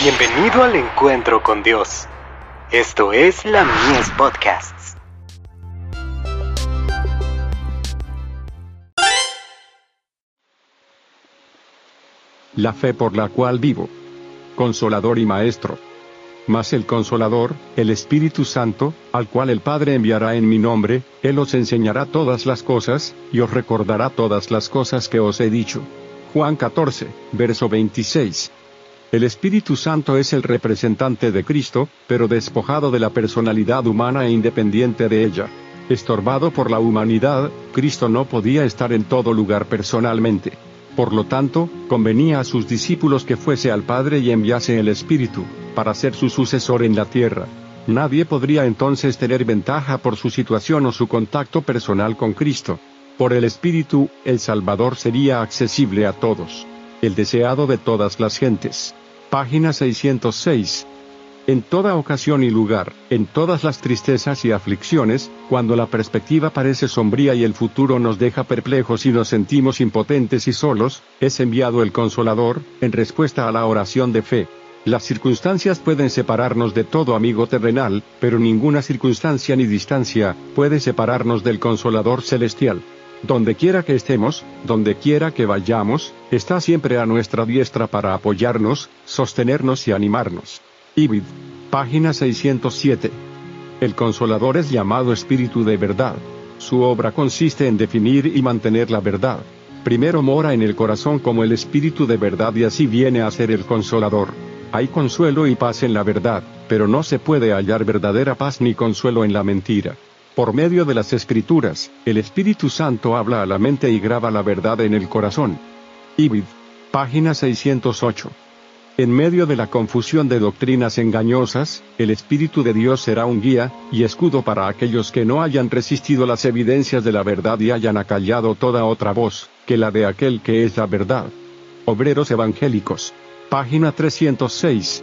Bienvenido al encuentro con Dios. Esto es la Mies Podcasts. La fe por la cual vivo. Consolador y Maestro. Mas el Consolador, el Espíritu Santo, al cual el Padre enviará en mi nombre, Él os enseñará todas las cosas, y os recordará todas las cosas que os he dicho. Juan 14, verso 26. El Espíritu Santo es el representante de Cristo, pero despojado de la personalidad humana e independiente de ella. Estorbado por la humanidad, Cristo no podía estar en todo lugar personalmente. Por lo tanto, convenía a sus discípulos que fuese al Padre y enviase el Espíritu, para ser su sucesor en la tierra. Nadie podría entonces tener ventaja por su situación o su contacto personal con Cristo. Por el Espíritu, el Salvador sería accesible a todos. El deseado de todas las gentes. Página 606. En toda ocasión y lugar, en todas las tristezas y aflicciones, cuando la perspectiva parece sombría y el futuro nos deja perplejos y nos sentimos impotentes y solos, es enviado el Consolador, en respuesta a la oración de fe. Las circunstancias pueden separarnos de todo amigo terrenal, pero ninguna circunstancia ni distancia puede separarnos del Consolador celestial. Donde quiera que estemos, donde quiera que vayamos, está siempre a nuestra diestra para apoyarnos, sostenernos y animarnos. Ibid. Página 607. El Consolador es llamado Espíritu de verdad. Su obra consiste en definir y mantener la verdad. Primero mora en el corazón como el Espíritu de verdad y así viene a ser el Consolador. Hay consuelo y paz en la verdad, pero no se puede hallar verdadera paz ni consuelo en la mentira. Por medio de las Escrituras, el Espíritu Santo habla a la mente y graba la verdad en el corazón. Ibid. Página 608. En medio de la confusión de doctrinas engañosas, el Espíritu de Dios será un guía y escudo para aquellos que no hayan resistido las evidencias de la verdad y hayan acallado toda otra voz, que la de aquel que es la verdad. Obreros Evangélicos. Página 306.